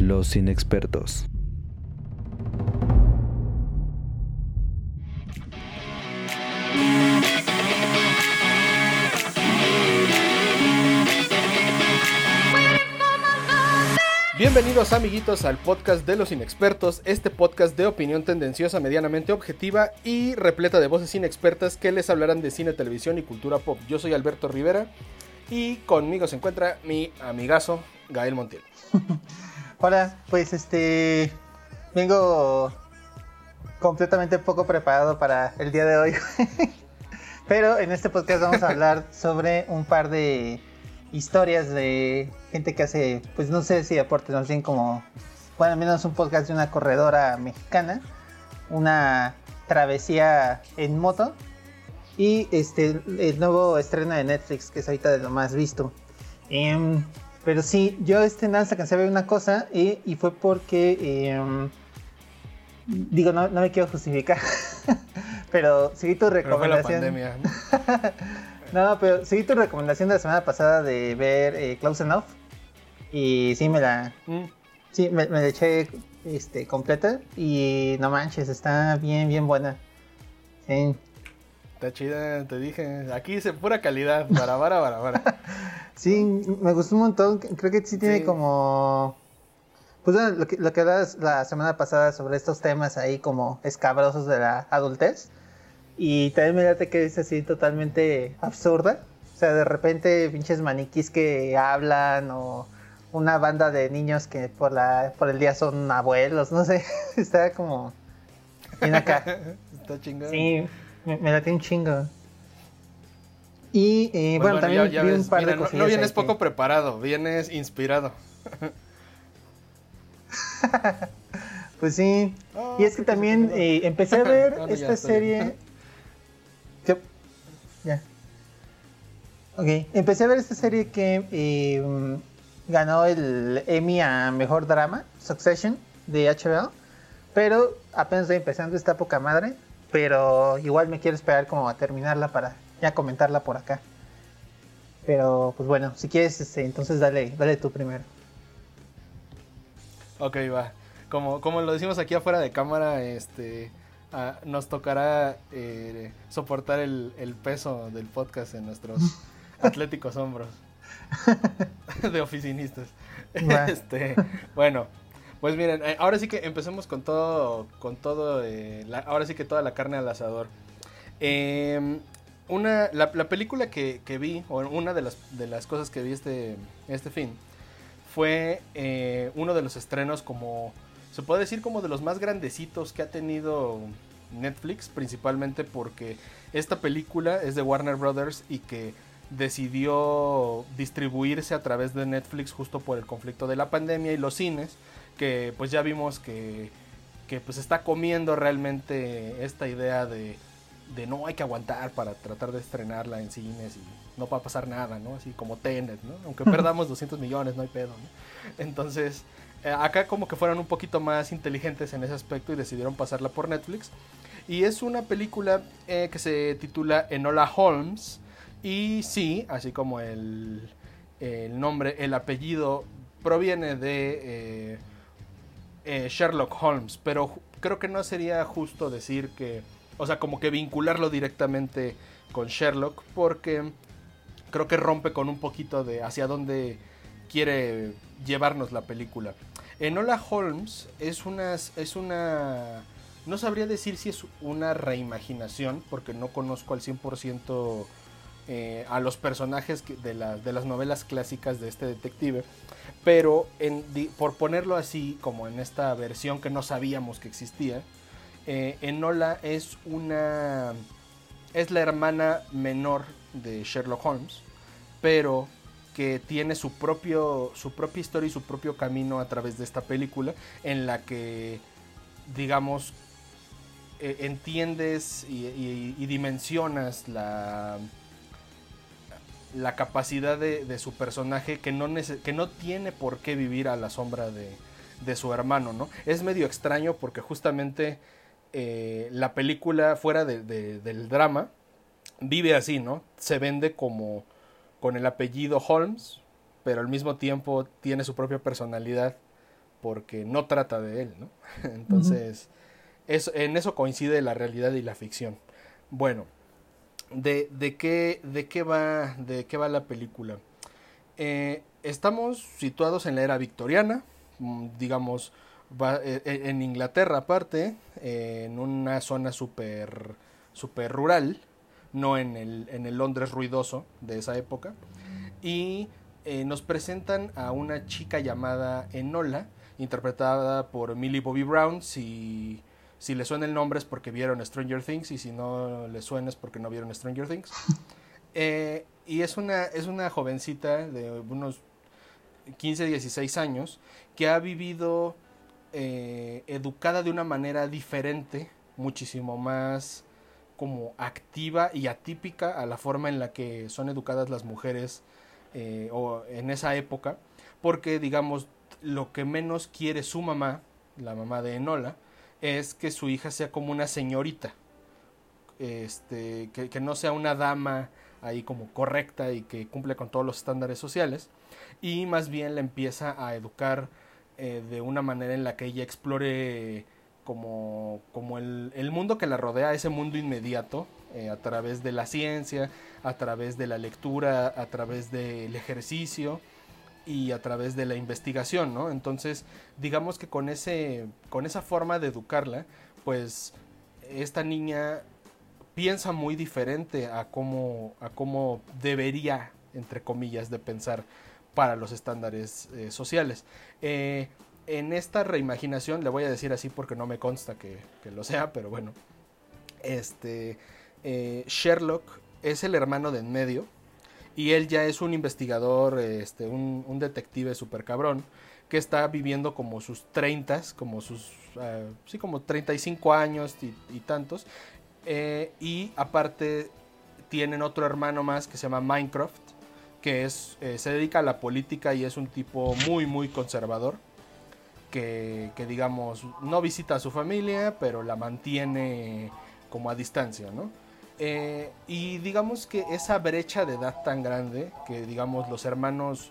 Los inexpertos. Bienvenidos amiguitos al podcast de los inexpertos, este podcast de opinión tendenciosa, medianamente objetiva y repleta de voces inexpertas que les hablarán de cine, televisión y cultura pop. Yo soy Alberto Rivera y conmigo se encuentra mi amigazo Gael Montiel. Hola, pues este vengo completamente poco preparado para el día de hoy. Pero en este podcast vamos a hablar sobre un par de historias de gente que hace, pues no sé si aportes más bien como, bueno, al menos un podcast de una corredora mexicana, una travesía en moto y este el nuevo estreno de Netflix que es ahorita de lo más visto. Em, pero sí, yo este nada alcancé a ver una cosa y, y fue porque em, digo no, no me quiero justificar, pero seguí tu recomendación. Pero fue la pandemia. ¿no? No, pero seguí tu recomendación de la semana pasada de ver eh, Close Enough. Y sí, me la. Mm. Sí, me, me la eché este, completa. Y no manches, está bien, bien buena. Sí. Está chida, te dije. Aquí dice pura calidad. Para, para, para, para. Sí, me gustó un montón. Creo que sí tiene Sí. como. Pues bueno, lo que, lo que hablabas la semana pasada sobre estos temas ahí como escabrosos de la adultez. Y también me late que es así totalmente absurda. O sea, de repente pinches maniquís que hablan o una banda de niños que por la por el día son abuelos, no sé. Está como bien acá. Está chingada. Sí, me, me late un chingo. Y eh, Pues bueno, también ya- ya vi ves, un par mira, de no- cosillas no, vienes que- poco preparado, vienes inspirado. Pues sí. Y es que también eh, empecé a ver esta serie. Ya. Ok. Empecé a ver esta serie que eh, ganó el Emmy a mejor drama, Succession, de HBO. Pero apenas estoy empezando, está poca madre. Pero igual me quiero esperar como a terminarla para ya comentarla por acá. Pero pues bueno, si quieres, este, entonces dale, dale tú primero. Ok, va. Como, como lo decimos aquí afuera de cámara, este ah, nos tocará eh, soportar el, el peso del podcast en nuestros atléticos hombros de oficinistas. Este, bueno, pues miren, eh, ahora sí que empecemos con todo, con todo, eh, ahora sí que toda la carne al asador. Em, una, la, la película que, que vi, o una de las, de las cosas que vi este, este fin, fue eh, uno de los estrenos como, se puede decir como de los más grandecitos que ha tenido Netflix, principalmente porque esta película es de Warner Brothers y que decidió distribuirse a través de Netflix justo por el conflicto de la pandemia y los cines, que pues ya vimos que, que pues está comiendo realmente esta idea de, de no hay que aguantar para tratar de estrenarla en cines y no va a pasar nada, ¿no? Así como Tenet, ¿no? Aunque perdamos 200 millones, no hay pedo, ¿no? Entonces, eh, acá como que fueron un poquito más inteligentes en ese aspecto y decidieron pasarla por Netflix. Y es una película eh, que se titula Enola Holmes. Y sí, así como el, el nombre, el apellido proviene de eh, eh, Sherlock Holmes. Pero creo que no sería justo decir que, o sea, como que vincularlo directamente con Sherlock, porque creo que rompe con un poquito de hacia dónde quiere llevarnos la película. Enola Holmes es una, es una, no sabría decir si es una reimaginación, porque no conozco al 100% eh, a los personajes de, de las novelas clásicas de este detective, pero por ponerlo así, como en esta versión que no sabíamos que existía, eh, Enola es una, es la hermana menor de Sherlock Holmes, pero que tiene su propio su propia historia y su propio camino a través de esta película en la que digamos eh, entiendes y dimensionas la la capacidad de, de su personaje que no, que no tiene por qué vivir a la sombra de, de su hermano, ¿no? Es medio extraño porque justamente eh, la película fuera de- de- del drama vive así, ¿no? Se vende como con el apellido Holmes, pero al mismo tiempo tiene su propia personalidad porque no trata de él, ¿no? Entonces, en eso coincide la realidad y la ficción. Bueno, ¿de, de, qué, de, qué, va, de qué va la película? Eh, estamos situados en la era victoriana, mm, digamos, va, eh, en Inglaterra aparte, en una zona súper super rural, no en el, en el Londres ruidoso de esa época. Y eh, nos presentan a una chica llamada Enola, interpretada por Millie Bobby Brown. Si, si le suena el nombre es porque vieron Stranger Things y si no le suena es porque no vieron Stranger Things. Eh, y es una, es una jovencita de unos 15, 16 años que ha vivido eh, educada de una manera diferente, muchísimo más como activa y atípica a la forma en la que son educadas las mujeres eh, o en esa época, porque digamos lo que menos quiere su mamá, la mamá de Enola, es que su hija sea como una señorita, este, que, no sea una dama ahí como correcta y que cumple con todos los estándares sociales, y más bien la empieza a educar eh, de una manera en la que ella explore como, como el, el mundo que la rodea, ese mundo inmediato, eh, a través de la ciencia, a través de la lectura, a través del ejercicio y a través de la investigación, ¿no? Entonces, digamos que con, ese, con esa forma de educarla, pues esta niña piensa muy diferente a cómo, a cómo debería, entre comillas, de pensar para los estándares eh, sociales. Eh, en esta reimaginación, le voy a decir así porque no me consta que, lo sea, pero bueno, este, eh, Sherlock es el hermano de en medio y él ya es un investigador, este, un, detective super cabrón que está viviendo como sus 30, como sus, uh, sí, como 35 años y, tantos. Eh, y aparte tienen otro hermano más que se llama Minecraft, que es, eh, se dedica a la política y es un tipo muy, muy conservador. Que, que, digamos, no visita a su familia, pero la mantiene como a distancia, ¿no? Eh, y digamos que esa brecha de edad tan grande, que digamos los hermanos,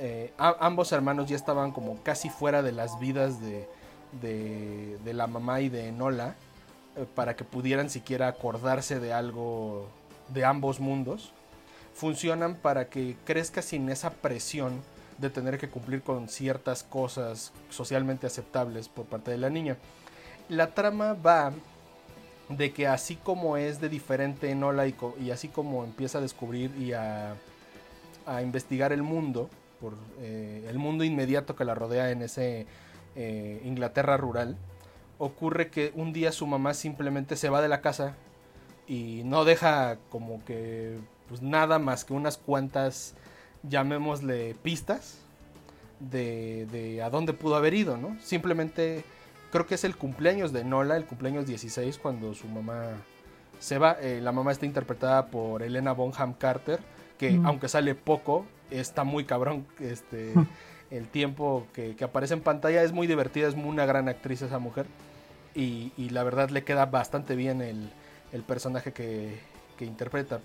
eh, ambos hermanos ya estaban como casi fuera de las vidas de, de, la mamá y de Enola, eh, para que pudieran siquiera acordarse de algo de ambos mundos, funcionan para que crezca sin esa presión de tener que cumplir con ciertas cosas socialmente aceptables por parte de la niña. La trama va de que así como es de diferente Enola y, y así como empieza a descubrir y a, investigar el mundo, por eh, el mundo inmediato que la rodea en ese eh, Inglaterra rural, ocurre que un día su mamá simplemente se va de la casa y no deja como que pues nada más que unas cuantas, llamémosle pistas, de, de a dónde pudo haber ido, ¿no? Simplemente creo que es el cumpleaños de Nola, el cumpleaños 16, cuando su mamá se va. Eh, la mamá está interpretada por Elena Bonham Carter, que mm. aunque sale poco, está muy cabrón. Este, el tiempo que, aparece en pantalla es muy divertida, es una gran actriz esa mujer. Y, la verdad le queda bastante bien el, personaje que, que, interpreta.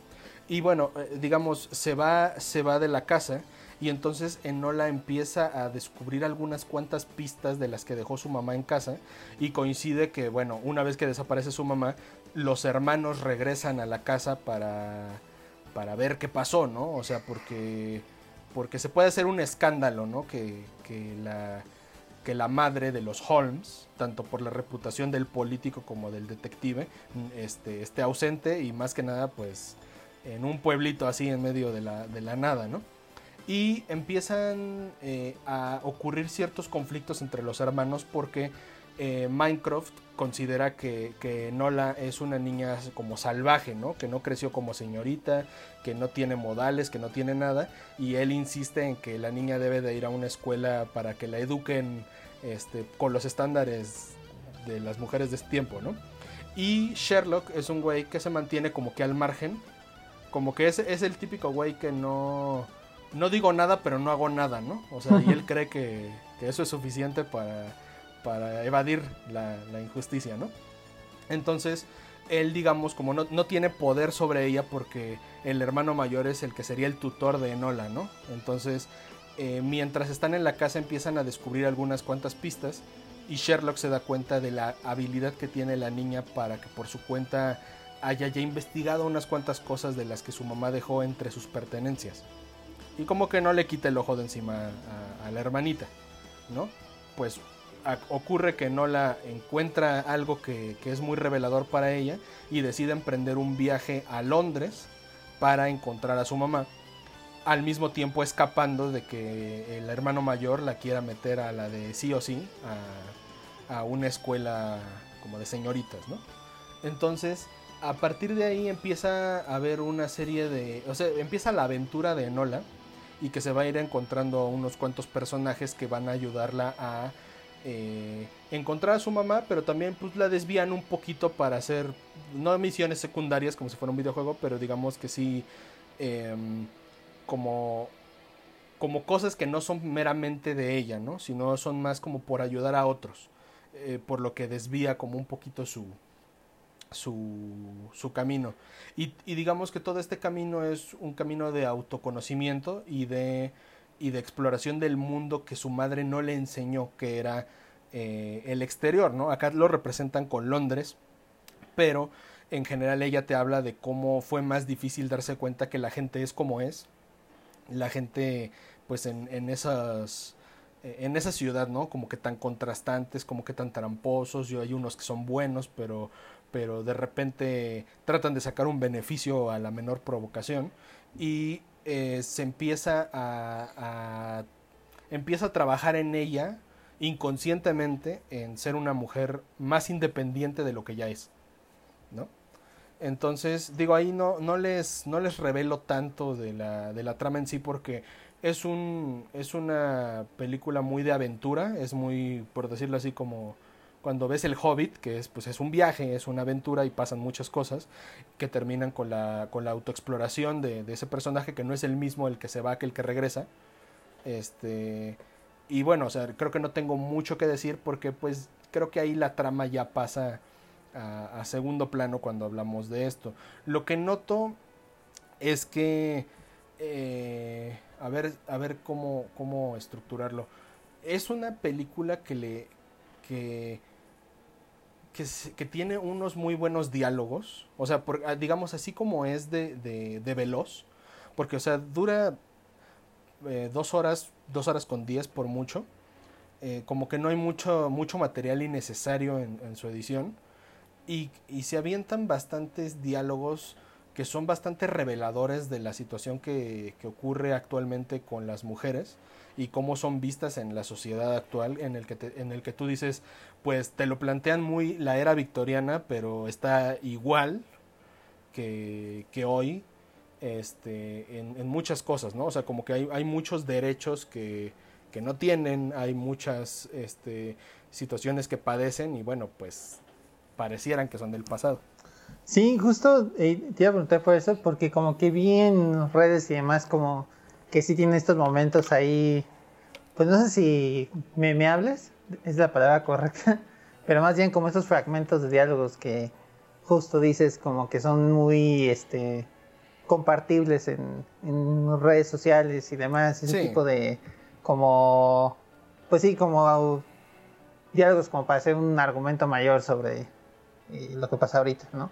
Y bueno, eh, digamos, se va, se va de la casa y entonces Enola empieza a descubrir algunas cuantas pistas de las que dejó su mamá en casa y coincide que, bueno, una vez que desaparece su mamá, los hermanos regresan a la casa para, para ver qué pasó, ¿no? O sea, porque, porque se puede hacer un escándalo, ¿no? Que, que, la, que la madre de los Holmes, tanto por la reputación del político como del detective, este, esté ausente y más que nada, pues, en un pueblito así en medio de la, de la nada, ¿no? Y empiezan eh, a ocurrir ciertos conflictos entre los hermanos porque eh, Minecraft considera que, Nola es una niña como salvaje, ¿no? Que no creció como señorita, que no tiene modales, que no tiene nada, y él insiste en que la niña debe de ir a una escuela para que la eduquen este, con los estándares de las mujeres de este tiempo, ¿no? Y Sherlock es un güey que se mantiene como que al margen, como que es, es el típico güey que no no digo nada, pero no hago nada, ¿no? O sea, y él cree que, eso es suficiente para, para evadir la, injusticia, ¿no? Entonces, él, digamos, como no, no, tiene poder sobre ella porque el hermano mayor es el que sería el tutor de Enola, ¿no? Entonces, eh, mientras están en la casa empiezan a descubrir algunas cuantas pistas y Sherlock se da cuenta de la habilidad que tiene la niña para que por su cuenta haya ya investigado unas cuantas cosas de las que su mamá dejó entre sus pertenencias. Y como que no le quita el ojo de encima a, la hermanita, ¿no? Pues ocurre que Nola encuentra algo que, que, es muy revelador para ella y decide emprender un viaje a Londres para encontrar a su mamá al mismo tiempo escapando de que el hermano mayor la quiera meter a la de sí o sí a, una escuela como de señoritas, ¿no? Entonces, a partir de ahí empieza a haber una serie de, o sea, empieza la aventura de Enola y que se va a ir encontrando unos cuantos personajes que van a ayudarla a eh, encontrar a su mamá, pero también pues la desvían un poquito para hacer, no misiones secundarias como si fuera un videojuego, pero digamos que sí... Em, como, como cosas que no son meramente de ella, ¿no? Sino son más como por ayudar a otros. Eh, por lo que desvía como un poquito su, su, camino. Y, digamos que todo este camino es un camino de autoconocimiento y de, y de exploración del mundo que su madre no le enseñó, que era eh, el exterior, ¿no? Acá lo representan con Londres, pero en general ella te habla de cómo fue más difícil darse cuenta que la gente es como es la gente pues en, en esas en esa ciudad, ¿no? Como que tan contrastantes, como que tan tramposos, yo hay unos que son buenos, pero pero de repente tratan de sacar un beneficio a la menor provocación y eh, se empieza a, a, empieza a trabajar en ella inconscientemente en ser una mujer más independiente de lo que ya es, ¿no? Entonces, digo, ahí no, no, les, no les revelo tanto de la, de la trama en sí porque es, un, es una película muy de aventura, es muy, por decirlo así, como cuando ves el Hobbit, que es, pues, es un viaje, es una aventura y pasan muchas cosas que terminan con la, con la autoexploración de, de ese personaje que no es el mismo el que se va que el que regresa. Este, y bueno, o sea, creo que no tengo mucho que decir porque pues creo que ahí la trama ya pasa a, segundo plano cuando hablamos de esto. Lo que noto es que, eh, a ver, a ver cómo, cómo estructurarlo. Es una película que le, que, que, tiene unos muy buenos diálogos. O sea, ah, digamos así como es de, de, veloz. Porque, o sea, dura eh, dos horas, dos horas con diez por mucho. Eh, como que no hay mucho, mucho material innecesario en, en su edición y, se avientan bastantes diálogos que son bastante reveladores de la situación que, ocurre actualmente con las mujeres y cómo son vistas en la sociedad actual en el que en el que tú dices pues te lo plantean muy la era victoriana pero está igual que, hoy este en, muchas cosas no o sea como que hay, hay muchos derechos que, que no tienen hay muchas este, situaciones que padecen y bueno pues parecieran que son del pasado. Sí, justo eh, te iba a preguntar por eso, porque como que vi en redes y demás como que sí tiene estos momentos ahí, pues no sé si me, me hables, es la palabra correcta, pero más bien como estos fragmentos de diálogos que justo dices como que son muy este compartibles en, redes sociales y demás, ese tipo de como pues sí, como diálogos como para hacer un argumento mayor sobre lo que pasa ahorita, ¿no?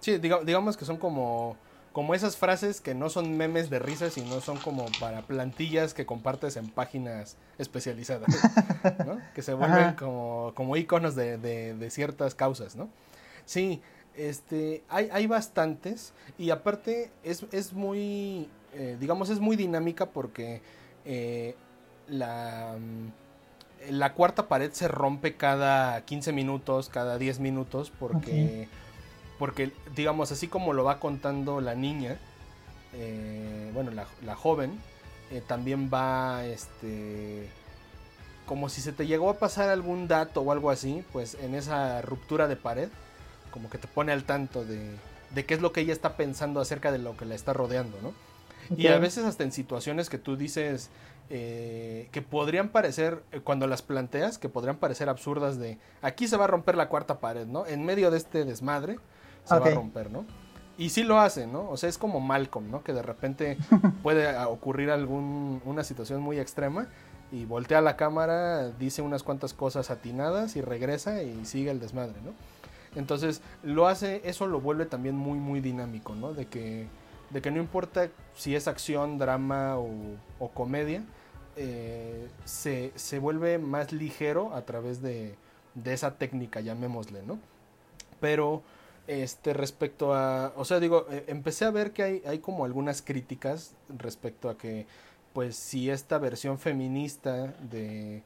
Sí, digamos que son como, como esas frases que no son memes de risa, sino son como para plantillas que compartes en páginas especializadas, ¿no? que se vuelven como, como iconos de, ciertas causas, ¿no? Sí, este, hay, hay bastantes y aparte es, es muy, eh, digamos, es muy dinámica porque eh, la la cuarta pared se rompe cada 15 minutos, cada 10 minutos, porque, porque digamos, así como lo va contando la niña, eh, bueno, la, joven, eh, también va, este, como si se te llegó a pasar algún dato o algo así, pues en esa ruptura de pared, como que te pone al tanto de, de qué es lo que ella está pensando acerca de lo que la está rodeando, ¿no? Y a veces hasta en situaciones que tú dices, eh, que podrían parecer, cuando las planteas, que podrían parecer absurdas de, aquí se va a romper la cuarta pared, ¿no? En medio de este desmadre se va a romper, ¿no? Y sí lo hace, ¿no? O sea, es como Malcolm, ¿no? Que de repente puede ocurrir algún, una situación muy extrema y voltea la cámara, dice unas cuantas cosas atinadas y regresa y sigue el desmadre, ¿no? Entonces, lo hace, eso lo vuelve también muy, muy dinámico, ¿no? De que, de que no importa si es acción, drama o, comedia, eh, se, se, vuelve más ligero a través de, de esa técnica, llamémosle, ¿no? Pero este respecto a, o sea, digo, eh, empecé a ver que hay, hay como algunas críticas respecto a que, pues, si esta versión feminista de,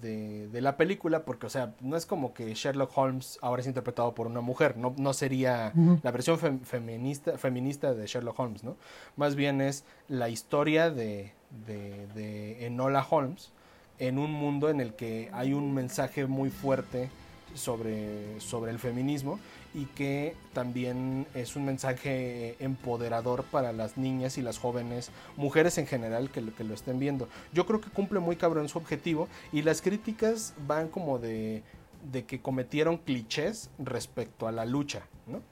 de, de, la película, porque, o sea, no es como que Sherlock Holmes ahora es interpretado por una mujer, no, no sería la versión feminista, feminista de Sherlock Holmes, ¿no? Más bien es la historia de, de, de Enola Holmes en un mundo en el que hay un mensaje muy fuerte sobre, sobre el feminismo y que también es un mensaje empoderador para las niñas y las jóvenes, mujeres en general que lo, que lo estén viendo. Yo creo que cumple muy cabrón su objetivo y las críticas van como de, de que cometieron clichés respecto a la lucha, ¿no?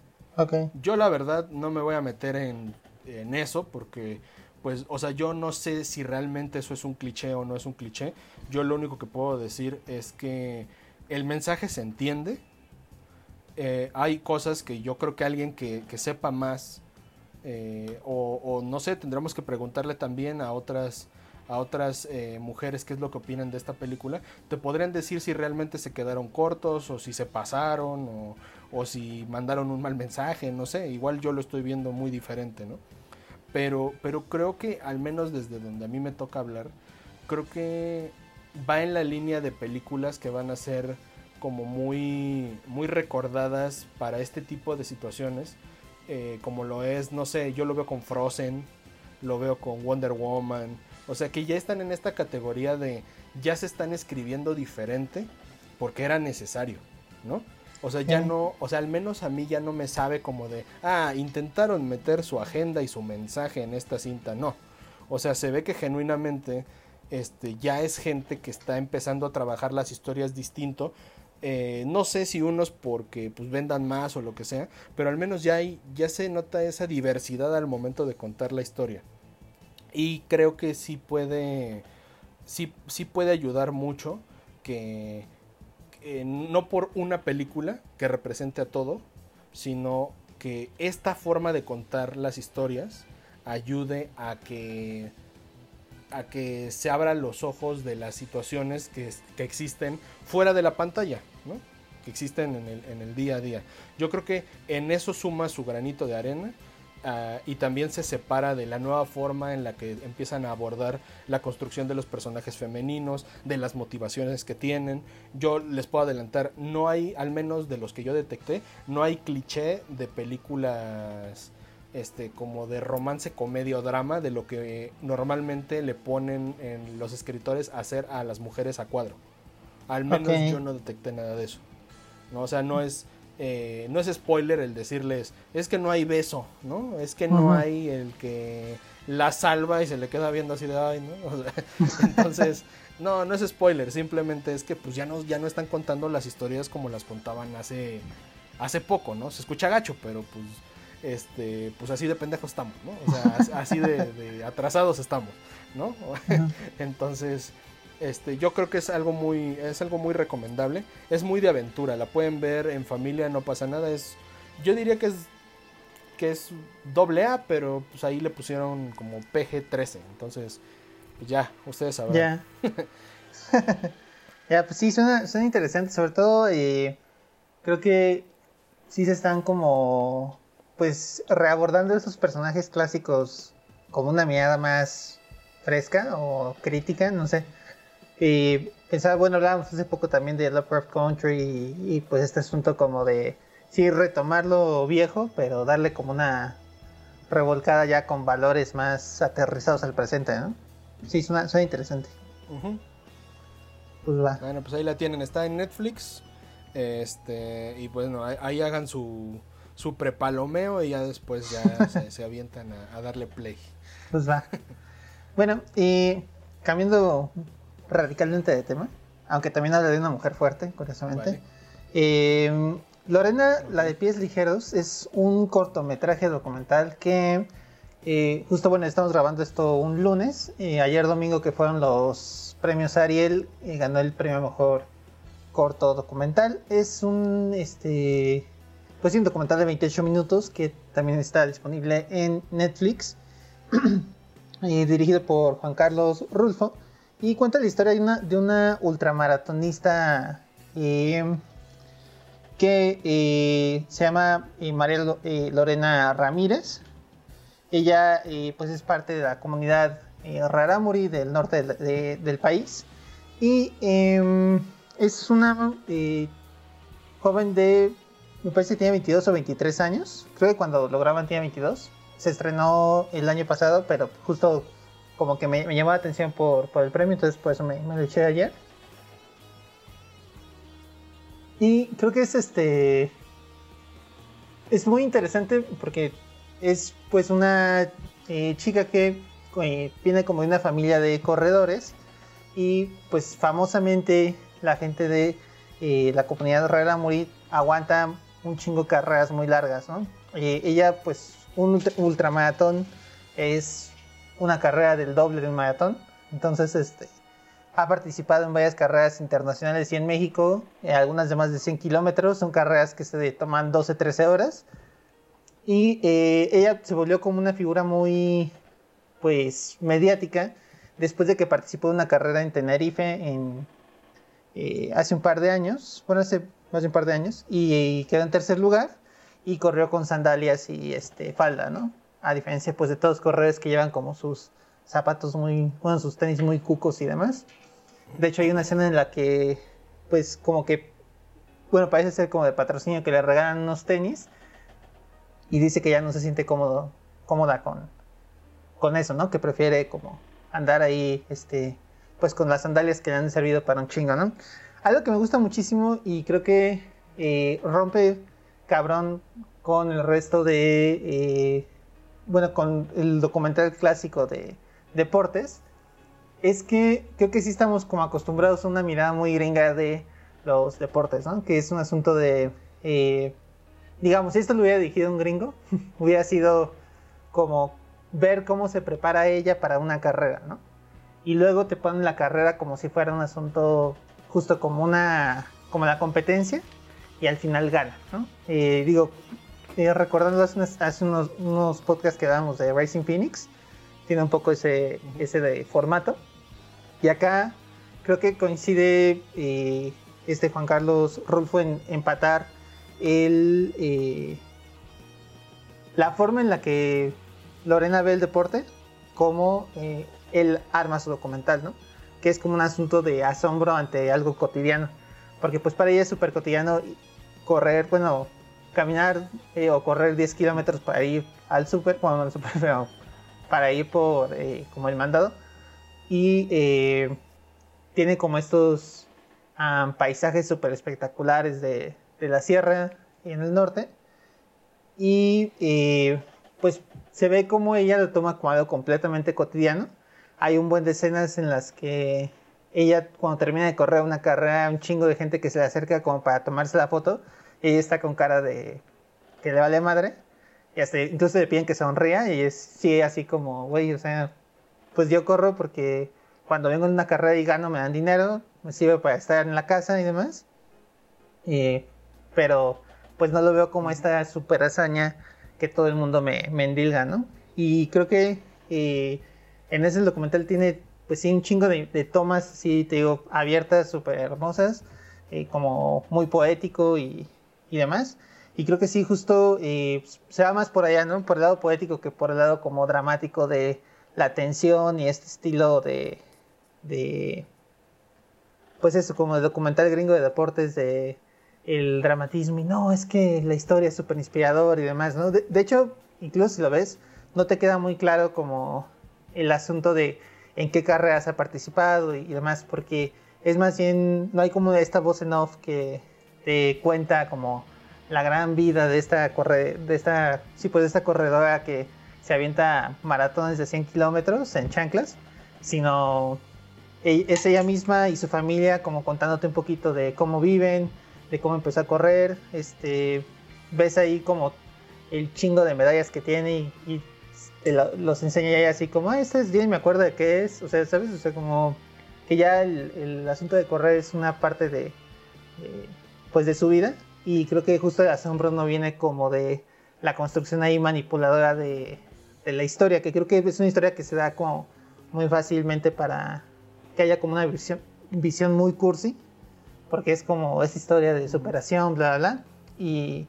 Yo la verdad no me voy a meter en, en eso porque pues, o sea, yo no sé si realmente eso es un cliché o no es un cliché. Yo lo único que puedo decir es que el mensaje se entiende. Eh, hay cosas que yo creo que alguien que, sepa más, eh, o, no sé, tendremos que preguntarle también a otras a otras eh, mujeres qué es lo que opinan de esta película, te podrían decir si realmente se quedaron cortos o si se pasaron o, o si mandaron un mal mensaje, no sé, igual yo lo estoy viendo muy diferente, ¿no? Pero, pero creo que al menos desde donde a mí me toca hablar, creo que va en la línea de películas que van a ser como muy, muy recordadas para este tipo de situaciones. Eh, como lo es, no sé, yo lo veo con Frozen, lo veo con Wonder Woman. O sea que ya están en esta categoría de ya se están escribiendo diferente porque era necesario, ¿no? O sea, ya no, o sea, al menos a mí ya no me sabe como de, ah, intentaron meter su agenda y su mensaje en esta cinta, no. O sea, se ve que genuinamente este, ya es gente que está empezando a trabajar las historias distinto. Eh, no sé si unos porque pues vendan más o lo que sea, pero al menos ya hay, ya se nota esa diversidad al momento de contar la historia. Y creo que sí puede, sí, sí puede ayudar mucho que eh, no por una película que represente a todo, sino que esta forma de contar las historias ayude a que a que se abran los ojos de las situaciones que, que existen fuera de la pantalla, ¿no? que existen en el, en el día a día. Yo creo que en eso suma su granito de arena Ah, y también se separa de la nueva forma en la que empiezan a abordar la construcción de los personajes femeninos, de las motivaciones que tienen. Yo les puedo adelantar, no hay, al menos de los que yo detecté, no hay cliché de películas este como de romance, comedia o drama de lo que normalmente le ponen en los escritores a hacer a las mujeres a cuadro. Al menos yo no detecté nada de eso. ¿no? O sea, no es eh, no es spoiler el decirles, es que no hay beso, ¿no? Es que no hay el que la salva y se le queda viendo así de, ay, ¿no? entonces, no, no es spoiler, simplemente es que pues ya no, ya no están contando las historias como las contaban hace, hace poco, ¿no? Se escucha gacho, pero pues, este, pues así de pendejos estamos, ¿no? O sea, así de, de atrasados estamos, ¿no? entonces, este, yo creo que es algo muy, es algo muy recomendable. Es muy de aventura, la pueden ver en familia, no pasa nada. Es, yo diría que es, que es doble A, pero pues ahí le pusieron como PG-13. Entonces, pues ya, ustedes saben. Ya. ya, pues sí, suena, suena interesante. Sobre todo, eh, creo que sí se están como, pues, reabordando esos personajes clásicos como una mirada más fresca o crítica, no sé. Y pensaba, bueno, hablábamos hace poco también de Lovecraft Country y, pues este asunto como de sí retomar lo viejo, pero darle como una revolcada ya con valores más aterrizados al presente, ¿no? Sí, suena, suena interesante. Pues va. Bueno, pues ahí la tienen, está en Netflix. Este, y bueno, ahí, hagan su, su prepalomeo y ya después ya se, avientan a, a, darle play. Pues va. Bueno, y cambiando radicalmente de tema, aunque también habla de una mujer fuerte, curiosamente. Em, Lorena, la de pies ligeros, es un cortometraje documental que eh, justo bueno, estamos grabando esto un lunes. y ayer domingo que fueron los premios Ariel, y ganó el premio mejor corto documental. Es un este pues un documental de 28 minutos que también está disponible en Netflix. y dirigido por Juan Carlos Rulfo. Y cuenta la historia de una, de una ultramaratonista eh, que eh, se llama eh, María Lorena Ramírez. Ella pues es parte de la comunidad Raramuri del norte del país. Y em, es una joven de, me parece que tiene 22 o 23 años. Creo que cuando lo graban tiene 22. Se estrenó el año pasado, pero justo como que me, llamó la atención por, el premio, entonces por eso me, lo eché ayer. Y creo que es este. Es muy interesante porque es pues una eh, chica que eh, viene como de una familia de corredores y pues famosamente la gente de eh, la comunidad Herrera Muri aguanta un chingo carreras muy largas, ¿no? ella pues un ultramaratón es una carrera del doble de un maratón. Entonces, este, ha participado en varias carreras internacionales y en México, eh, algunas de más de 100 kilómetros, son carreras que se toman 12-13 horas. Y eh, ella se volvió como una figura muy, pues, mediática después de que participó en una carrera en Tenerife en, eh, hace un par de años, bueno, hace más de un par de años, y, quedó en tercer lugar y corrió con sandalias y este, falda, ¿no? a diferencia pues de todos los corredores que llevan como sus zapatos muy, bueno, sus tenis muy cucos y demás. De hecho hay una escena en la que pues como que, bueno, parece ser como de patrocinio que le regalan unos tenis y dice que ya no se siente cómodo, cómoda con, con eso, ¿no? Que prefiere como andar ahí, este, pues con las sandalias que le han servido para un chingo, ¿no? Algo que me gusta muchísimo y creo que eh, rompe cabrón con el resto de eh, bueno, con el documental clásico de deportes, es que creo que sí estamos como acostumbrados a una mirada muy gringa de los deportes, ¿no? Que es un asunto de, eh, digamos, si esto lo hubiera dirigido un gringo, hubiera sido como ver cómo se prepara ella para una carrera, ¿no? Y luego te ponen la carrera como si fuera un asunto justo como una, como la competencia y al final gana, ¿no? Eh, digo, eh, recordando hace, unos, podcasts que dábamos de Racing Phoenix, tiene un poco ese, ese de formato. Y acá creo que coincide eh, este Juan Carlos Rulfo en empatar el, la forma en la que Lorena ve el deporte como él arma su documental, ¿no? Que es como un asunto de asombro ante algo cotidiano. Porque pues para ella es súper cotidiano correr, bueno, caminar eh, o correr 10 kilómetros para ir al súper, bueno, al súper, para ir por eh, como el mandado. Y eh, tiene como estos paisajes súper espectaculares de, de, la sierra en el norte. Y pues se ve como ella lo toma como algo completamente cotidiano. Hay un buen de escenas en las que ella cuando termina de correr una carrera, un chingo de gente que se le acerca como para tomarse la foto y ella está con cara de que le vale madre. Y hasta, entonces le piden que sonría y es sí, así como, güey, o sea, pues yo corro porque cuando vengo en una carrera y gano me dan dinero, me sirve para estar en la casa y demás. pero pues no lo veo como esta super hazaña que todo el mundo me, me endilga, ¿no? Y creo que eh, en ese documental tiene, pues sí, un chingo de, tomas, sí, te digo, abiertas, súper hermosas, eh, como muy poético y, y demás. Y creo que sí, justo eh, se va más por allá, ¿no? Por el lado poético que por el lado como dramático de la tensión y este estilo de, de pues eso, como el documental gringo de deportes de el dramatismo y no, es que la historia es súper inspirador y demás, ¿no? De, hecho, incluso si lo ves, no te queda muy claro como el asunto de en qué carreras ha participado y demás, porque es más bien, no hay como esta voz en off que te cuenta como la gran vida de esta, corre, de esta, sí, pues de esta corredora que se avienta maratones de 100 kilómetros en chanclas, sino e, es ella misma y su familia como contándote un poquito de cómo viven, de cómo empezó a correr, este, ves ahí como el chingo de medallas que tiene y, los enseña ya así como, ah, este es bien, me acuerdo de qué es, o sea, ¿sabes? O sea, como que ya el, asunto de correr es una parte de, pues de su vida y creo que justo el asombro no viene como de la construcción ahí manipuladora de, de la historia, que creo que es una historia que se da como muy fácilmente para que haya como una visión, visión muy cursi, porque es como esa historia de superación, bla, bla, bla, y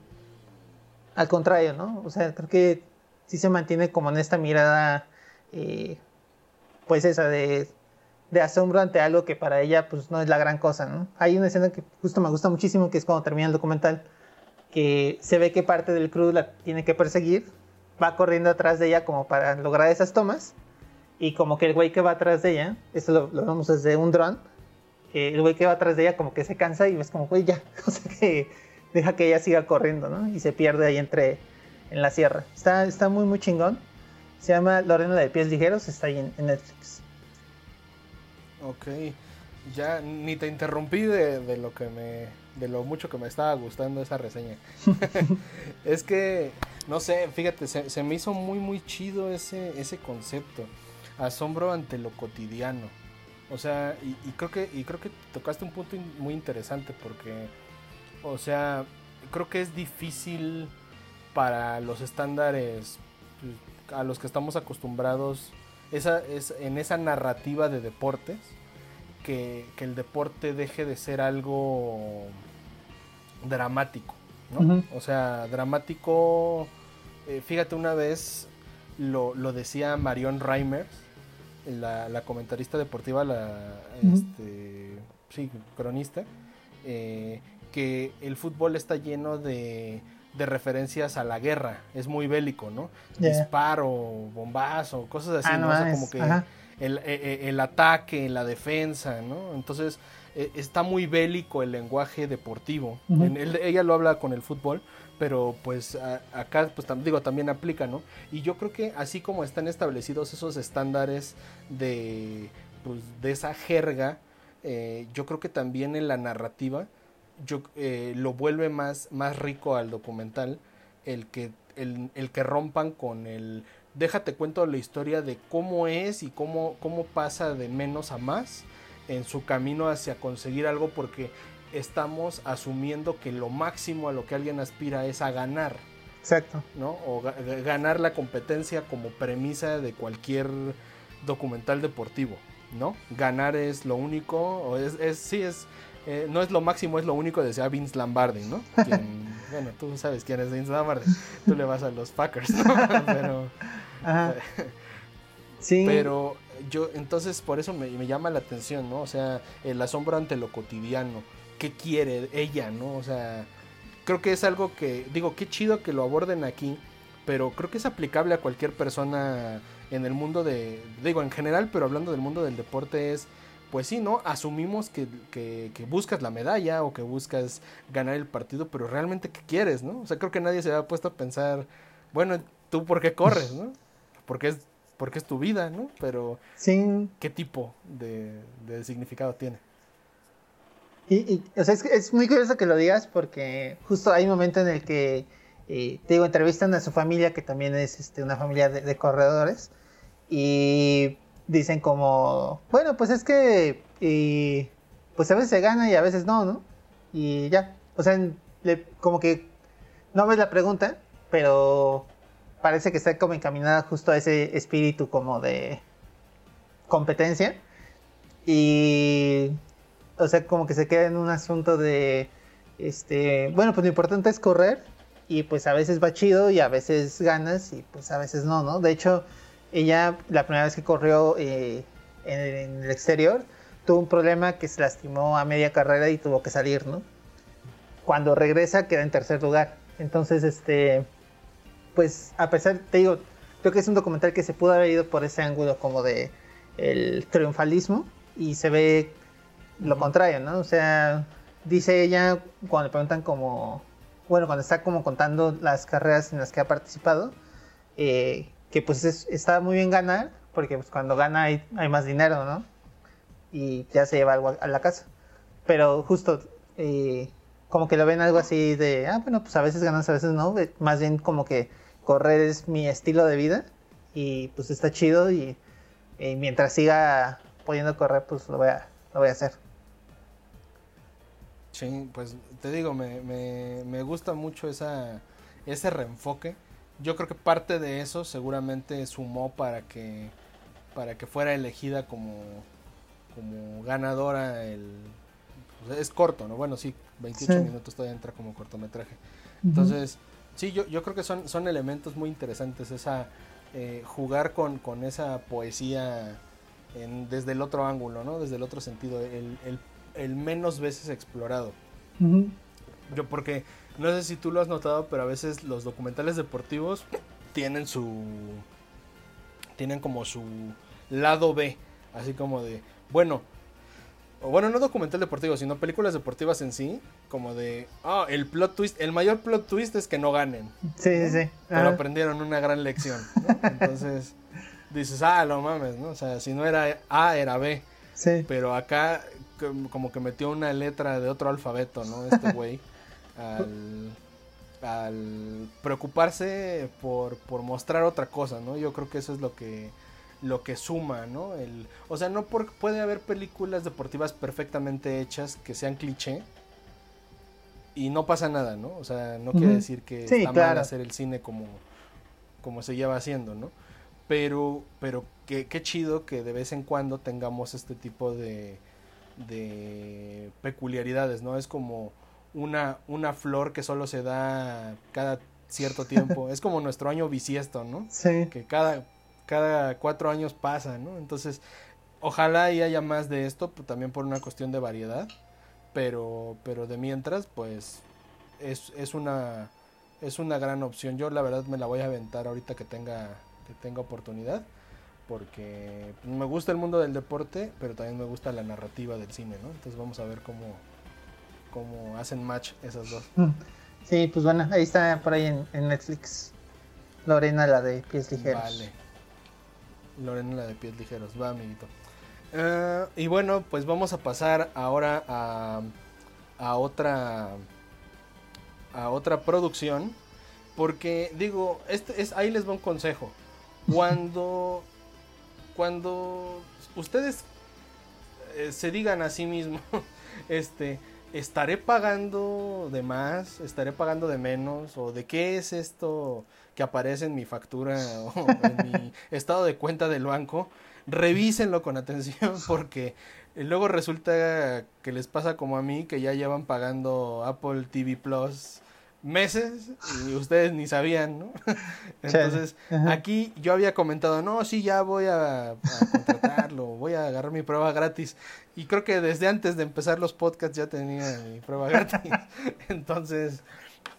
al contrario, ¿no? O sea, creo que sí se mantiene como en esta mirada, eh, pues esa de, de, asombro ante algo que para ella pues no es la gran cosa, ¿no? Hay una escena que justo me gusta muchísimo, que es cuando termina el documental, que se ve que parte del crew la tiene que perseguir, va corriendo atrás de ella como para lograr esas tomas, y como que el güey que va atrás de ella, esto lo, lo vemos desde un dron, el güey que va atrás de ella como que se cansa y ves como, güey, ya, o sea que deja que ella siga corriendo, ¿no? Y se pierde ahí entre, en la sierra. Está, está muy, muy chingón. Se llama Lorena de Pies Ligeros, está ahí en, Netflix. Ok, ya ni te interrumpí de, lo que me, de lo mucho que me estaba gustando esa reseña. es que, no sé, fíjate, se, me hizo muy, muy chido ese, ese concepto. Asombro ante lo cotidiano. O sea, y, y, creo que, y creo que tocaste un punto muy interesante porque o sea, creo que es difícil para los estándares pues, a los que estamos acostumbrados esa, es, en esa narrativa de deportes que, el deporte deje de ser algo dramático, ¿no? O sea, dramático, eh, fíjate una vez lo, decía Marion Reimers, la, comentarista deportiva, la este, sí, cronista, eh, que el fútbol está lleno de, referencias a la guerra, es muy bélico, ¿no? Disparo, bombazo, cosas así, ah, ¿no? como que el, e, e, el, ataque, la defensa, ¿no? Entonces e, está muy bélico el lenguaje deportivo. ella lo habla con el fútbol, pero pues acá pues digo también aplica, ¿no? Y yo creo que así como están establecidos esos estándares de pues, de esa jerga, eh, yo creo que también en la narrativa yo, eh, lo vuelve más, más rico al documental el que, el, el, que rompan con el déjate cuento la historia de cómo es y cómo, cómo pasa de menos a más en su camino hacia conseguir algo porque estamos asumiendo que lo máximo a lo que alguien aspira es a ganar. Exacto. ¿No? O ganar la competencia como premisa de cualquier documental deportivo, ¿no? Ganar es lo único, o es, es sí es eh, no es lo máximo, es lo único, decía Vince Lombardi, ¿no? bueno, tú sabes quién es Vince Lombardi. Tú le vas a los Packers, ¿no? Pero. sí. Pero yo, entonces, por eso me, llama la atención, ¿no? O sea, el asombro ante lo cotidiano. ¿Qué quiere ella, no? O sea, creo que es algo que. Digo, qué chido que lo aborden aquí, pero creo que es aplicable a cualquier persona en el mundo de. Digo, en general, pero hablando del mundo del deporte, es pues sí, ¿no? Asumimos que, buscas la medalla o que buscas ganar el partido, pero realmente qué quieres, ¿no? O sea, creo que nadie se ha puesto a pensar, bueno, ¿tú por qué corres, no? Porque es, porque es tu vida, ¿no? Pero, sí. ¿qué tipo de, significado tiene? Y, o sea, es, muy curioso que lo digas porque justo hay un momento en el que, eh, te digo, entrevistan a su familia, que también es este, una familia de corredores, y dicen como, bueno, pues es que, y, pues a veces se gana y a veces no, ¿no? Y ya, o sea, como que no ves la pregunta, pero parece que está como encaminada justo a ese espíritu como de competencia. Y, o sea, como que se queda en un asunto de, este, bueno, pues lo importante es correr y pues a veces va chido y a veces ganas y pues a veces no, ¿no? De hecho, ella, la primera vez que corrió eh, en, el exterior, tuvo un problema que se lastimó a media carrera y tuvo que salir, ¿no? Cuando regresa queda en tercer lugar. Entonces, este, pues a pesar, te digo, creo que es un documental que se pudo haber ido por ese ángulo como de el triunfalismo y se ve lo contrario, ¿no? O sea, dice ella cuando le preguntan como, bueno, cuando está como contando las carreras en las que ha participado, eh, que pues está muy bien ganar, porque pues cuando gana hay, más dinero, ¿no? Y ya se lleva algo a, la casa. Pero justo eh, como que lo ven algo así de, ah, bueno, pues a veces ganas, a veces no, más bien como que correr es mi estilo de vida y pues está chido y, mientras siga pudiendo correr, pues lo voy a, lo voy a hacer. Sí, pues te digo, me, me, me gusta mucho esa, ese reenfoque. Yo creo que parte de eso seguramente sumó para que, para que fuera elegida como, como ganadora el... Pues, es corto, ¿no? Bueno, sí, 28 minutos todavía entra como cortometraje. Entonces, sí, yo, yo creo que son, son elementos muy interesantes, esa eh, jugar con, con, esa poesía en, desde el otro ángulo, ¿no? Desde el otro sentido, el, el, el menos veces explorado. Yo porque, no sé si tú lo has notado, pero a veces los documentales deportivos tienen su... tienen como su lado B, así como de, bueno, o bueno, no documental deportivo, sino películas deportivas en sí, como de, ah, el plot twist, el mayor plot twist es que no ganen. Sí, sí, sí. Pero aprendieron una gran lección, Entonces, dices, ah, no mames, ¿no? O sea, si no era A, era B. Sí. Pero acá como que metió una letra de otro alfabeto, ¿no? Este güey. al, al preocuparse por, por mostrar otra cosa, ¿no? Yo creo que eso es lo que lo que suma, ¿no? El, o sea, no puede haber películas deportivas perfectamente hechas que sean cliché y no pasa nada, ¿no? O sea, no quiere decir que está mal hacer el cine como, como se lleva haciendo, ¿no? Pero, pero qué, qué chido que de vez en cuando tengamos este tipo de, de peculiaridades, ¿no? Es como una, una flor que solo se da cada cierto tiempo. es como nuestro año bisiesto, ¿no? Sí. Que cada, cada cuatro años pasa, ¿no? Entonces, ojalá y haya más de esto, pues, también por una cuestión de variedad, pero, pero de mientras, pues, es, es, una, es una gran opción. Yo la verdad me la voy a aventar ahorita que tenga, que tenga oportunidad, porque me gusta el mundo del deporte, pero también me gusta la narrativa del cine, ¿no? Entonces vamos a ver cómo, cómo hacen match esas dos. Mm. Sí, pues bueno, ahí está por ahí en, en Netflix. Lorena, la de pies ligeros. Vale. Lorena la de pies ligeros. Va, amiguito. Eh, y bueno, pues vamos a pasar ahora a, a otra a otra producción. Porque digo, este es, ahí les va un consejo. Cuando, cuando ustedes eh, se digan a sí mismos, este, estaré pagando de más, estaré pagando de menos, o de qué es esto que aparece en mi factura o en mi estado de cuenta del banco, revísenlo con atención porque luego resulta que les pasa como a mí que ya llevan pagando Apple TV Plus meses y ustedes ni sabían, ¿no? Entonces, aquí yo había comentado, no, sí, ya voy a, a, contratarlo, voy a agarrar mi prueba gratis. Y creo que desde antes de empezar los podcasts ya tenía mi prueba gratis. Entonces,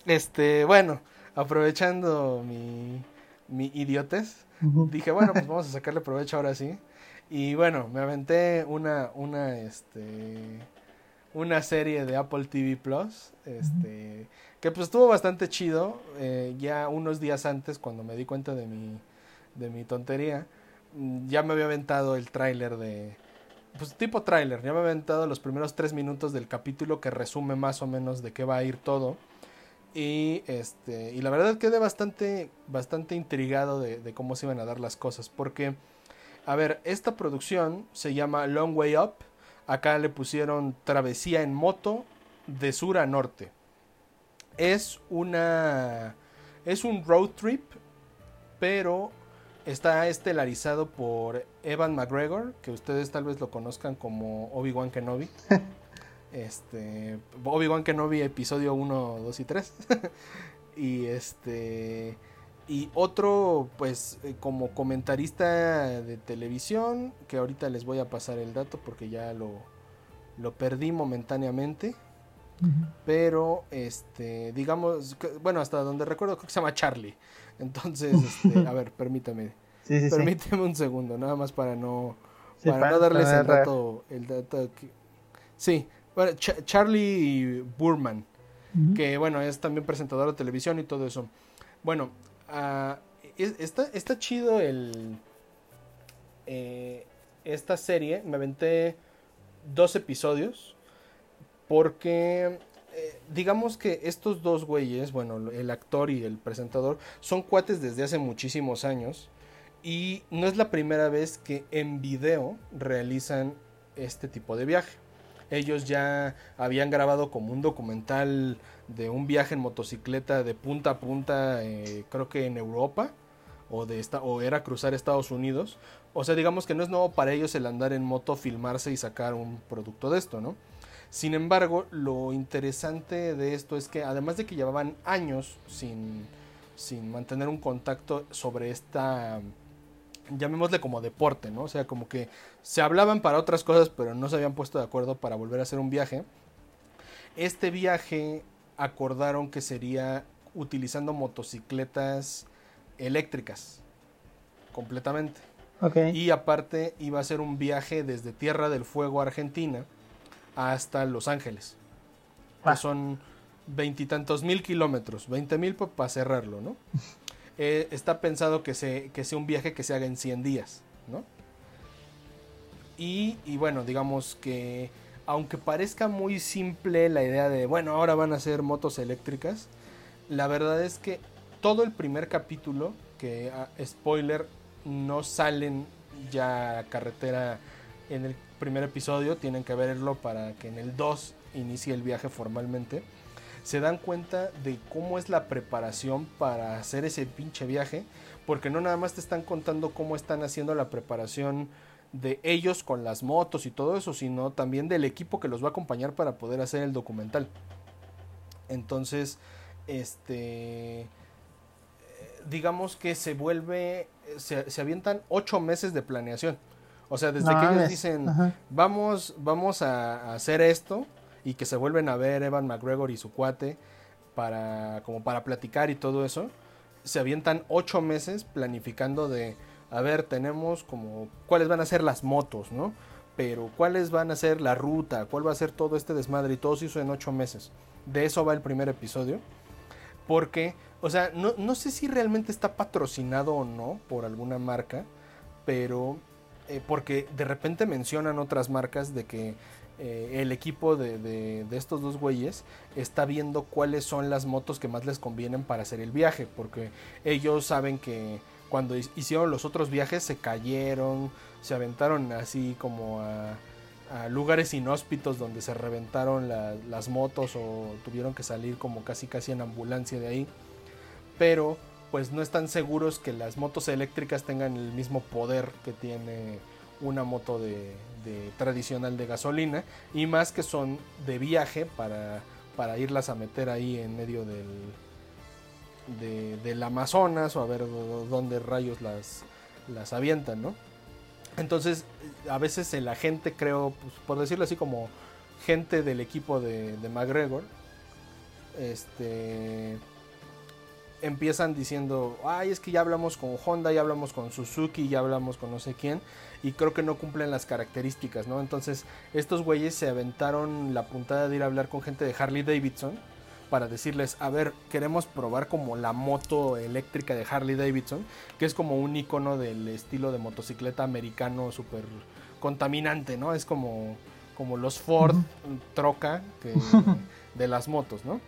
este, bueno, aprovechando mi, mi idiotez, dije, bueno, pues vamos a sacarle provecho ahora sí. Y bueno, me aventé una, una, este, una serie de Apple TV Plus, este, que pues estuvo bastante chido, eh, ya unos días antes, cuando me di cuenta de mi, de mi tontería, mm, ya me había aventado el tráiler de, pues tipo tráiler, ya me había aventado los primeros tres minutos del capítulo que resume más o menos de qué va a ir todo. Y este. Y la verdad quedé bastante. bastante intrigado de, de, cómo se iban a dar las cosas. Porque. A ver, esta producción se llama Long Way Up. Acá le pusieron Travesía en moto de sur a norte. Es una. Es un road trip. Pero está estelarizado por Evan McGregor. Que ustedes tal vez lo conozcan como Obi-Wan Kenobi. Este, Obi-Wan Kenobi episodio 1, 2 y 3. y este y otro pues eh, como comentarista de televisión que ahorita les voy a pasar el dato porque ya lo, lo perdí momentáneamente. Pero este digamos bueno, hasta donde recuerdo que se llama Charlie. Entonces, este, a ver, permítame. permíteme un segundo, nada más para no para, no darles el dato el dato Sí, bueno, Charlie Burman, que bueno, es también presentador de televisión y todo eso. Bueno, uh, está, chido el... Eh, esta serie, me aventé dos episodios porque eh, digamos que estos dos güeyes, bueno, el actor y el presentador, son cuates desde hace muchísimos años. Y no es la primera vez que en video realizan este tipo de viaje. Ellos ya habían grabado como un documental de un viaje en motocicleta de punta a punta, eh, creo que en Europa, o, de esta, o era cruzar Estados Unidos. O sea, digamos que no es nuevo para ellos el andar en moto, filmarse y sacar un producto de esto, ¿no? Sin embargo, lo interesante de esto es que además de que llevaban años sin, sin mantener un contacto sobre esta llamémosle como deporte, ¿no? O sea, como que se hablaban para otras cosas, pero no se habían puesto de acuerdo para volver a hacer un viaje. Este viaje acordaron que sería utilizando motocicletas eléctricas, completamente. Y aparte iba a ser un viaje desde Tierra del Fuego, Argentina, hasta Los Ángeles. Que ah. son veintitantos mil kilómetros, veinte mil para cerrarlo, ¿no? Eh, está pensado que, se, que sea un viaje que se haga en 100 días, ¿no? Y, y, bueno, digamos que aunque parezca muy simple la idea de, bueno, ahora van a ser motos eléctricas, la verdad es que todo el primer capítulo, que ah, spoiler, no salen ya a carretera en el primer episodio, tienen que verlo para que en el 2 inicie el viaje formalmente se dan cuenta de cómo es la preparación para hacer ese pinche viaje, porque no nada más te están contando cómo están haciendo la preparación de ellos con las motos y todo eso, sino también del equipo que los va a acompañar para poder hacer el documental. Entonces, este digamos que se vuelve, se, avientan ocho meses de planeación. O sea, desde que ellos dicen, vamos, vamos a, hacer esto, y que se vuelven a ver Evan McGregor y su cuate para como para platicar y todo eso se avientan ocho meses planificando de a ver tenemos como cuáles van a ser las motos no pero cuáles van a ser la ruta cuál va a ser todo este desmadre y todo se hizo en ocho meses. De eso va el primer episodio porque o sea no, no sé si realmente está patrocinado o no por alguna marca pero eh, porque de repente mencionan otras marcas de que eh, el equipo de, estos dos güeyes está viendo cuáles son las motos que más les convienen para hacer el viaje, porque ellos saben que cuando hicieron los otros viajes se cayeron, se aventaron así como a, lugares inhóspitos donde se reventaron las motos o tuvieron que salir como casi casi en ambulancia de ahí, pero pues no están seguros que las motos eléctricas tengan el mismo poder que tiene una moto de, tradicional de gasolina y más que son de viaje para, para irlas a meter ahí en medio del, del Amazonas o a ver dónde rayos las, las avientan, ¿no? Entonces, a veces el agente, creo, pues, por decirlo así, como gente del equipo de, de McGregor, este empiezan diciendo, ay, es que ya hablamos con Honda, ya hablamos con Suzuki, ya hablamos con no sé quién, y creo que no cumplen las características, ¿no? Entonces, estos güeyes se aventaron la puntada de ir a hablar con gente de Harley Davidson para decirles, a ver, queremos probar como la moto eléctrica de Harley Davidson, que es como un icono del estilo de motocicleta americano súper contaminante, ¿no? Es como, como los Ford troca de las motos, ¿no?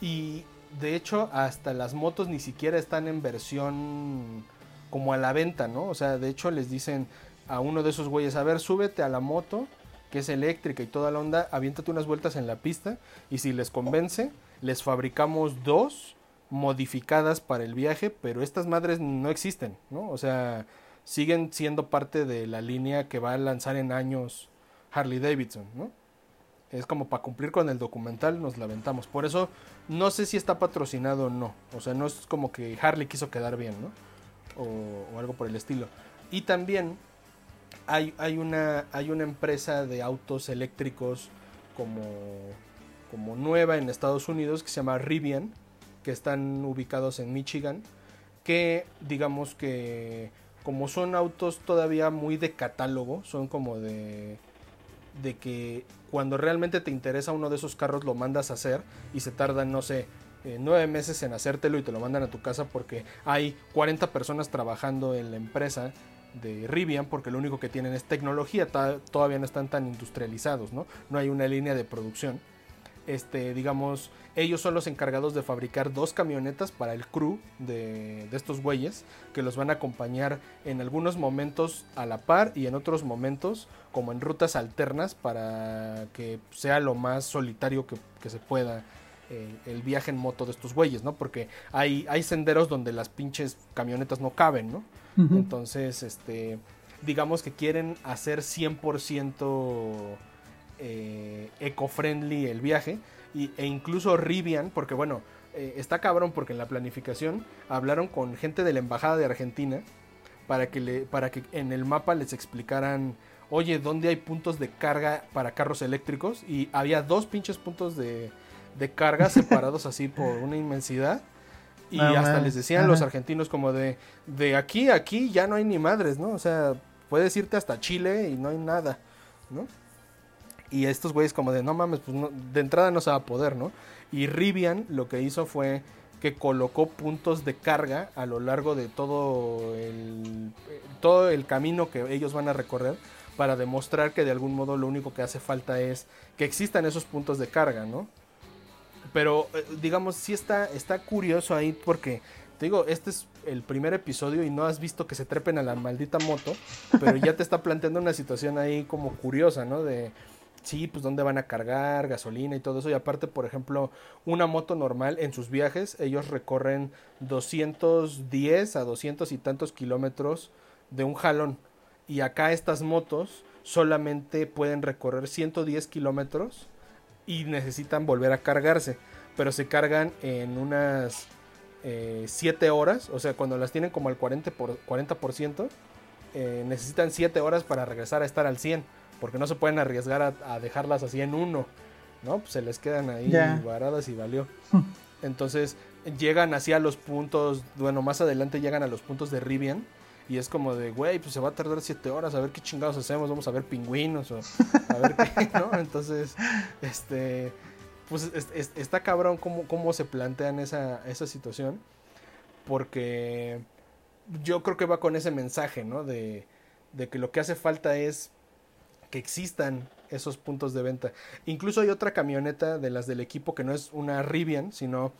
Y de hecho, hasta las motos ni siquiera están en versión como a la venta, ¿no? O sea, de hecho les dicen a uno de esos güeyes, a ver, súbete a la moto, que es eléctrica y toda la onda, aviéntate unas vueltas en la pista y si les convence, les fabricamos dos modificadas para el viaje, pero estas madres no existen, ¿no? O sea, siguen siendo parte de la línea que va a lanzar en años Harley Davidson, ¿no? Es como para cumplir con el documental, nos la aventamos. Por eso no sé si está patrocinado o no. O sea, no es como que Harley quiso quedar bien, ¿no? O, algo por el estilo. Y también hay, hay, una, hay una empresa de autos eléctricos como, como nueva en Estados Unidos que se llama Rivian, que están ubicados en Michigan, que digamos que como son autos todavía muy de catálogo, son como de de que cuando realmente te interesa uno de esos carros lo mandas a hacer y se tardan, no sé, eh, nueve meses en hacértelo y te lo mandan a tu casa porque hay 40 personas trabajando en la empresa de Rivian porque lo único que tienen es tecnología, todavía no están tan industrializados, ¿no? No hay una línea de producción. Este, digamos, ellos son los encargados de fabricar dos camionetas para el crew de, de, estos güeyes, que los van a acompañar en algunos momentos a la par y en otros momentos como en rutas alternas para que sea lo más solitario que, que se pueda eh, el viaje en moto de estos güeyes, ¿no? Porque hay, hay senderos donde las pinches camionetas no caben, ¿no? Entonces, este, digamos que quieren hacer 100% eh, eco-friendly el viaje y, e incluso Rivian, porque bueno, eh, está cabrón porque en la planificación hablaron con gente de la embajada de Argentina para que, le, para que en el mapa les explicaran, oye, ¿dónde hay puntos de carga para carros eléctricos? Y había dos pinches puntos de, de carga separados así por una inmensidad. Y hasta les decían los argentinos como de, de aquí a aquí ya no hay ni madres, ¿no? O sea, puedes irte hasta Chile y no hay nada, ¿no? Y estos güeyes como de, no mames, pues de entrada no se va a poder, ¿no? Y Rivian lo que hizo fue que colocó puntos de carga a lo largo de todo el, todo el camino que ellos van a recorrer para demostrar que de algún modo lo único que hace falta es que existan esos puntos de carga, ¿no? Pero eh, digamos, sí está, está curioso ahí porque, te digo, este es el primer episodio y no has visto que se trepen a la maldita moto, pero ya te está planteando una situación ahí como curiosa, ¿no? De, sí, pues dónde van a cargar, gasolina y todo eso. Y aparte, por ejemplo, una moto normal en sus viajes, ellos recorren 210 a 200 y tantos kilómetros de un jalón. Y acá estas motos solamente pueden recorrer 110 kilómetros y necesitan volver a cargarse. Pero se cargan en unas 7 eh, horas, o sea, cuando las tienen como al 40%, por, 40% eh, necesitan 7 horas para regresar a estar al 100, porque no se pueden arriesgar a, dejarlas así en uno, ¿no? Pues se les quedan ahí varadas y valió. Entonces llegan así a los puntos, bueno, más adelante llegan a los puntos de Rivian y es como de, güey, pues se va a tardar siete horas, a ver qué chingados hacemos, vamos a ver pingüinos o a ver qué, ¿no? Entonces, este, pues está cabrón cómo, cómo se plantean esa, esa situación, porque yo creo que va con ese mensaje, ¿no? De, de que lo que hace falta es existan esos puntos de venta. Incluso hay otra camioneta de las del equipo que no es una Rivian, sino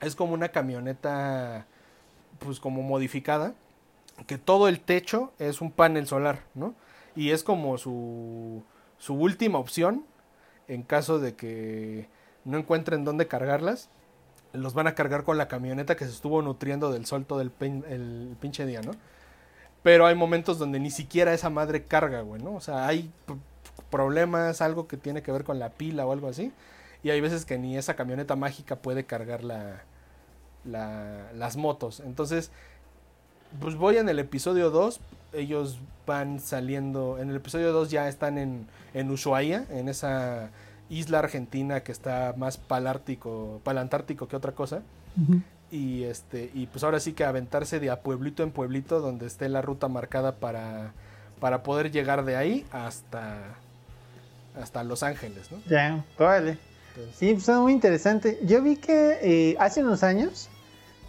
es como una camioneta, pues como modificada que todo el techo es un panel solar, ¿no? Y es como su, su última opción en caso de que no encuentren dónde cargarlas. Los van a cargar con la camioneta que se estuvo nutriendo del sol todo el pinche día, ¿no? Pero hay momentos donde ni siquiera esa madre carga, güey, ¿no? O sea, hay problemas, algo que tiene que ver con la pila o algo así. Y hay veces que ni esa camioneta mágica puede cargar la, la, las motos. Entonces, pues voy en el episodio 2. Ellos van saliendo. En el episodio 2 ya están en, en Ushuaia, en esa isla argentina que está más palártico, palantártico que otra cosa. Y este, y pues ahora sí que aventarse de a pueblito en pueblito donde esté la ruta marcada para, para poder llegar de ahí hasta, hasta Los Ángeles, ¿no? Ya, vale. sí, pues es muy interesante. Yo vi que eh, hace unos años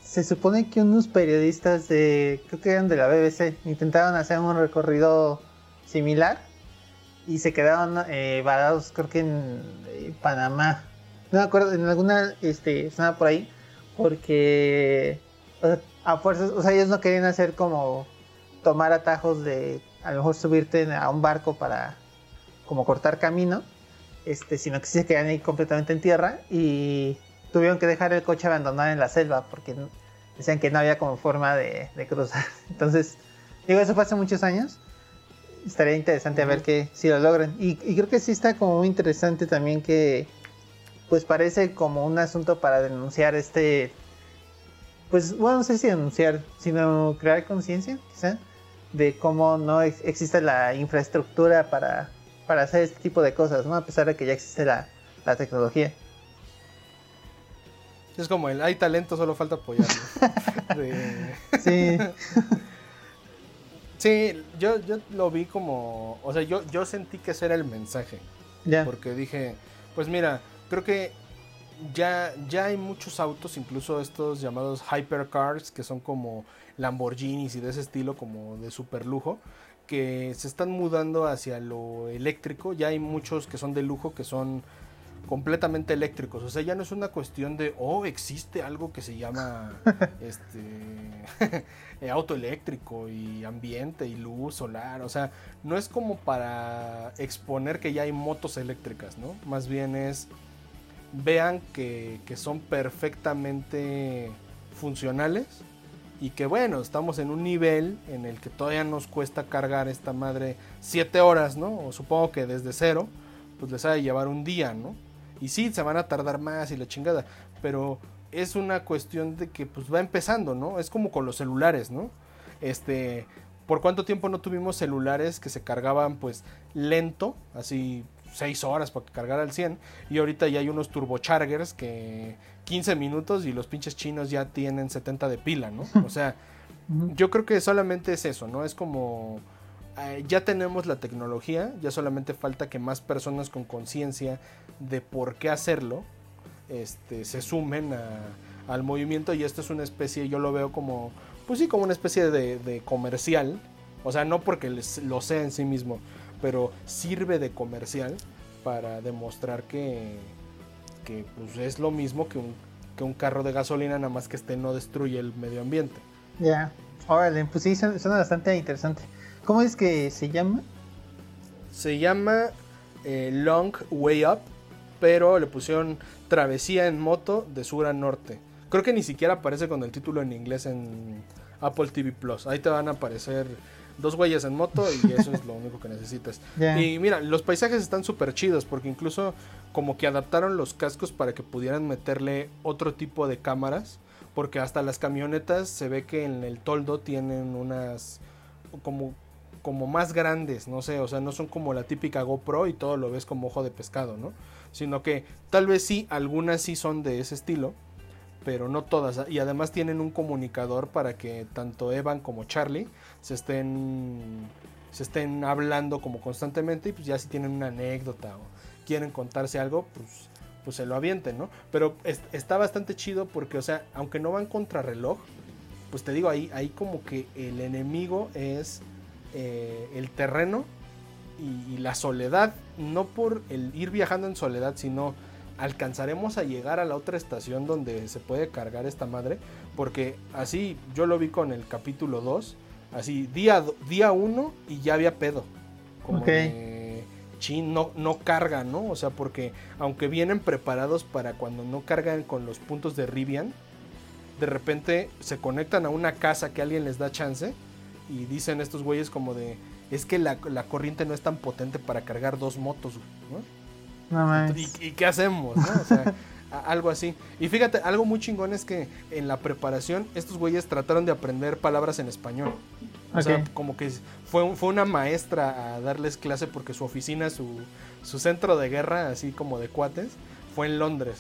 se supone que unos periodistas de, creo que eran de la BBC, intentaron hacer un recorrido similar y se quedaron eh, varados, creo que en eh, Panamá. No me acuerdo, en alguna este, zona por ahí, porque a fuerzas, o sea, ellos no querían hacer como tomar atajos de a lo mejor subirte a un barco para como cortar camino, este, sino que se quedan ahí completamente en tierra y tuvieron que dejar el coche abandonado en la selva porque decían que no había como forma de, cruzar. Entonces, digo, eso fue hace muchos años. Estaría interesante a ver que si lo logran. Y, creo que sí está como muy interesante también que, pues parece como un asunto para denunciar este, pues bueno, no sé si denunciar, sino crear conciencia, quizá, de cómo no existe la infraestructura para, para hacer este tipo de cosas, ¿no? A pesar de que ya existe la, la tecnología. Es como el hay talento, solo falta apoyarlo. Sí. sí, yo, yo lo vi como. O sea, yo, yo sentí que ese era el mensaje. Ya. Porque dije, pues mira, creo que ya, ya hay muchos autos, incluso estos llamados hypercars, que son como Lamborghinis y de ese estilo, como de super lujo, que se están mudando hacia lo eléctrico. Ya hay muchos que son de lujo, que son completamente eléctricos. O sea, ya no es una cuestión de, oh, existe algo que se llama este auto eléctrico y ambiente y luz solar. O sea, no es como para exponer que ya hay motos eléctricas, ¿no? Más bien es, vean que, que son perfectamente funcionales y que bueno, estamos en un nivel en el que todavía nos cuesta cargar esta madre 7 horas, ¿no? O supongo que desde cero, pues les ha de llevar un día, ¿no? Y sí, se van a tardar más y la chingada, pero es una cuestión de que pues va empezando, ¿no? Es como con los celulares, ¿no? Este, ¿por cuánto tiempo no tuvimos celulares que se cargaban pues lento, así 6 horas para que cargara al 100? Y ahorita ya hay unos turbochargers que 15 minutos y los pinches chinos ya tienen 70 de pila, ¿no? O sea, yo creo que solamente es eso, ¿no? Es como eh, ya tenemos la tecnología, ya solamente falta que más personas con conciencia de por qué hacerlo este, se sumen al movimiento y esto es una especie, yo lo veo como, pues sí, como una especie de, comercial, o sea, no porque lo sea en sí mismo, pero sirve de comercial para demostrar que, que pues, es lo mismo que un, que un carro de gasolina, nada más que este no destruye el medio ambiente. Ya, órale, pues sí, suena bastante interesante. ¿Cómo es que se llama? Se llama eh, Long Way Up, pero le pusieron Travesía en moto de sur a norte. Creo que ni siquiera aparece con el título en inglés en Apple TV Plus. Ahí te van a aparecer dos güeyes en moto y eso es lo único que necesitas. Y mira, los paisajes están súper chidos porque incluso como que adaptaron los cascos para que pudieran meterle otro tipo de cámaras. Porque hasta las camionetas se ve que en el toldo tienen unas como como más grandes, no sé, o sea, no son como la típica GoPro y todo lo ves como ojo de pescado, ¿no? Sino que tal vez sí, algunas sí son de ese estilo, pero no todas. Y además tienen un comunicador para que tanto Evan como Charlie se estén, se estén hablando como constantemente y pues ya si tienen una anécdota o quieren contarse algo, pues, pues se lo avienten, ¿no? Pero está bastante chido porque, o sea, aunque no van contra reloj, pues te digo, ahí, ahí como que el enemigo es eh, el terreno y, la soledad, no por el ir viajando en soledad, sino alcanzaremos a llegar a la otra estación donde se puede cargar esta madre, porque así yo lo vi con el capítulo 2, así día 1 y ya había pedo. Como chin, no, no carga, ¿no? O sea, porque aunque vienen preparados para cuando no cargan con los puntos de Rivian, de repente se conectan a una casa que alguien les da chance y dicen estos güeyes como de, es que la, corriente no es tan potente para cargar dos motos, ¿no? no ¿Y, ¿Y, qué hacemos? ¿no? O sea, algo así. Y fíjate, algo muy chingón es que en la preparación estos güeyes trataron de aprender palabras en español. O sea, como que fue, fue una maestra a darles clase porque su oficina, su, su centro de guerra, así como de cuates, fue en Londres.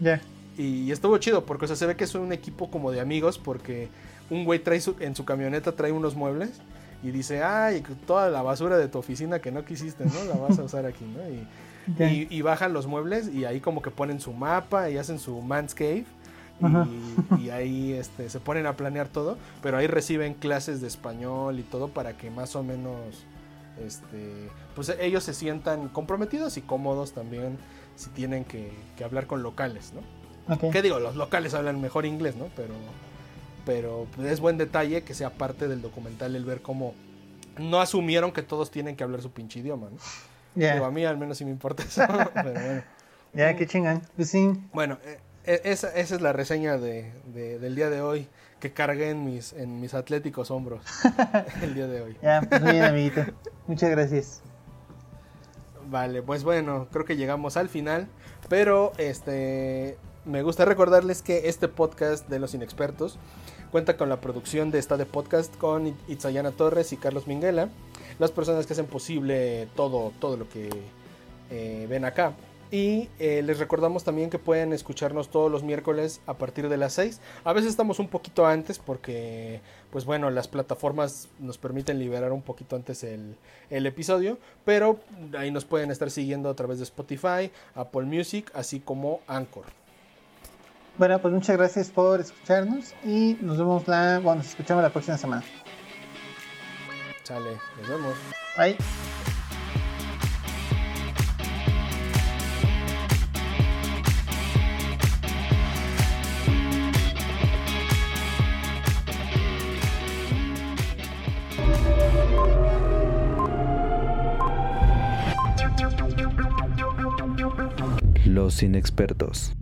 Ya. Y estuvo chido porque, o sea, se ve que es un equipo como de amigos porque un güey trae en su camioneta trae unos muebles y dice, ay, toda la basura de tu oficina que no quisiste, ¿no? La vas a usar aquí, ¿no? Y, bajan los muebles y ahí como que ponen su mapa y hacen su man's cave. Y, ahí este, se ponen a planear todo, pero ahí reciben clases de español y todo para que más o menos este, pues ellos se sientan comprometidos y cómodos también si tienen que, hablar con locales, ¿no? ¿Qué digo? Los locales hablan mejor inglés, ¿no? Pero pero es buen detalle que sea parte del documental el ver cómo no asumieron que todos tienen que hablar su pinche idioma, ¿no? A mí al menos sí me importa eso, pero bueno. Ya, qué chingan. Pues bueno, eh, eh, esa, esa, es la reseña de, del día de hoy que cargué en mis, en mis atléticos hombros el día de hoy. Ya, pues muy bien, amiguito. Muchas gracias. Vale, pues bueno, creo que llegamos al final, pero este me gusta recordarles que este podcast de los inexpertos cuenta con la producción de esta de podcast con Itzayana Torres y Carlos Minguela, las personas que hacen posible todo, todo lo que eh, ven acá. Y eh, les recordamos también que pueden escucharnos todos los miércoles a partir de las 6. A veces estamos un poquito antes porque, pues bueno, las plataformas nos permiten liberar un poquito antes el, el episodio. Pero ahí nos pueden estar siguiendo a través de Spotify, Apple Music, así como Anchor. Bueno, pues muchas gracias por escucharnos y nos vemos la, bueno, nos escuchamos la próxima semana. Chale, nos vemos. Bye. Los inexpertos.